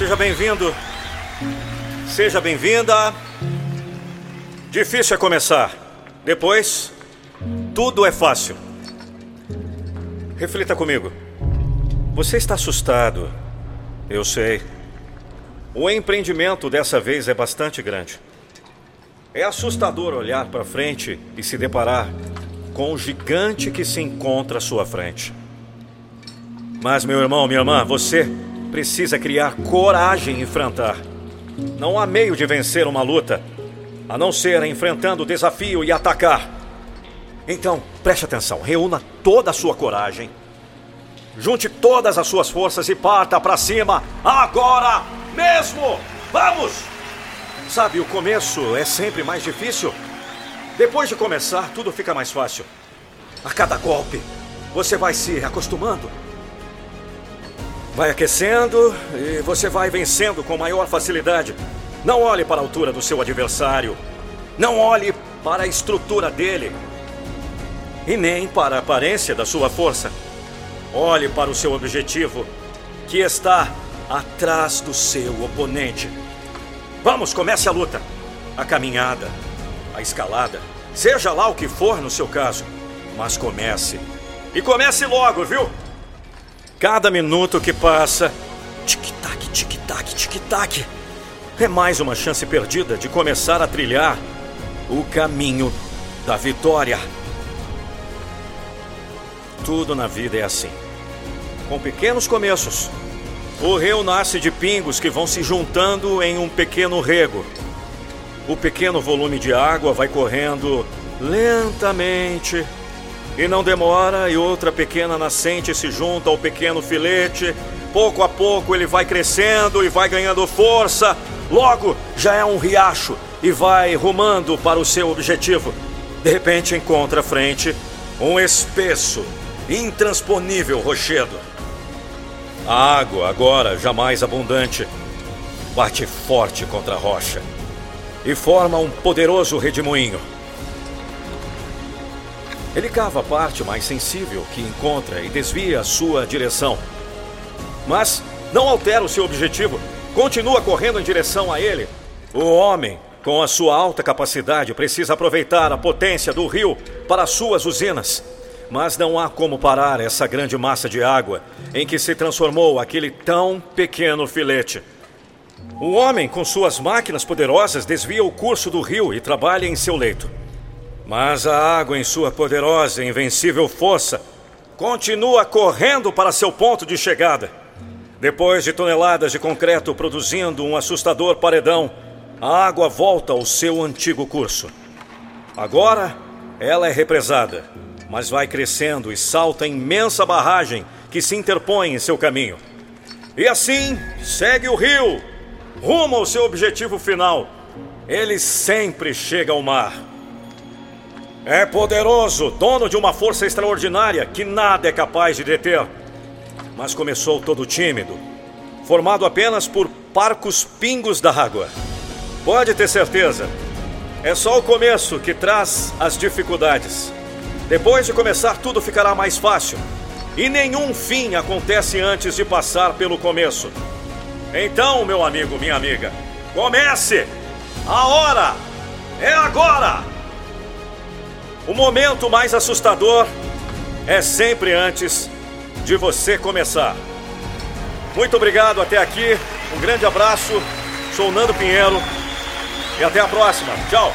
Seja bem-vindo. Seja bem-vinda. Difícil é começar. Depois, tudo é fácil. Reflita comigo. Você está assustado. Eu sei. O empreendimento dessa vez é bastante grande. É assustador olhar para frente e se deparar com o gigante que se encontra à sua frente. Mas, meu irmão, minha irmã, você precisa criar coragem e enfrentar. Não há meio de vencer uma luta a não ser enfrentando o desafio e atacar. Então, preste atenção, reúna toda a sua coragem, junte todas as suas forças e parta para cima agora mesmo! Vamos! Sabe, o começo é sempre mais difícil. Depois de começar, tudo fica mais fácil. A cada golpe, você vai se acostumando. Vai aquecendo e você vai vencendo com maior facilidade. Não olhe para a altura do seu adversário. Não olhe para a estrutura dele. E nem para a aparência da sua força. Olhe para o seu objetivo, que está atrás do seu oponente. Vamos, comece a luta. A caminhada, a escalada, seja lá o que for no seu caso. Mas comece. E comece logo, viu? Cada minuto que passa, tic-tac, tic-tac, tic-tac, é mais uma chance perdida de começar a trilhar o caminho da vitória. Tudo na vida é assim. Com pequenos começos. O rio nasce de pingos que vão se juntando em um pequeno rego. O pequeno volume de água vai correndo lentamente e não demora, e outra pequena nascente se junta ao pequeno filete. Pouco a pouco ele vai crescendo e vai ganhando força. Logo já é um riacho e vai rumando para o seu objetivo. De repente encontra à frente um espesso, intransponível rochedo. A água, agora já mais abundante, bate forte contra a rocha e forma um poderoso redemoinho. Ele cava a parte mais sensível que encontra e desvia a sua direção. Mas não altera o seu objetivo, continua correndo em direção a ele. O homem, com a sua alta capacidade, precisa aproveitar a potência do rio para suas usinas. Mas não há como parar essa grande massa de água em que se transformou aquele tão pequeno filete. O homem, com suas máquinas poderosas, desvia o curso do rio e trabalha em seu leito. Mas a água, em sua poderosa e invencível força, continua correndo para seu ponto de chegada. Depois de toneladas de concreto produzindo um assustador paredão, a água volta ao seu antigo curso. Agora, ela é represada, mas vai crescendo e salta imensa barragem que se interpõe em seu caminho. E assim, segue o rio, rumo ao seu objetivo final. Ele sempre chega ao mar. É poderoso, dono de uma força extraordinária que nada é capaz de deter. Mas começou todo tímido, formado apenas por parcos pingos da água. Pode ter certeza, é só o começo que traz as dificuldades. Depois de começar, tudo ficará mais fácil. E nenhum fim acontece antes de passar pelo começo. Então, meu amigo, minha amiga, comece! A hora é agora! O momento mais assustador é sempre antes de você começar. Muito obrigado até aqui. Um grande abraço. Sou Nando Pinheiro. E até a próxima. Tchau.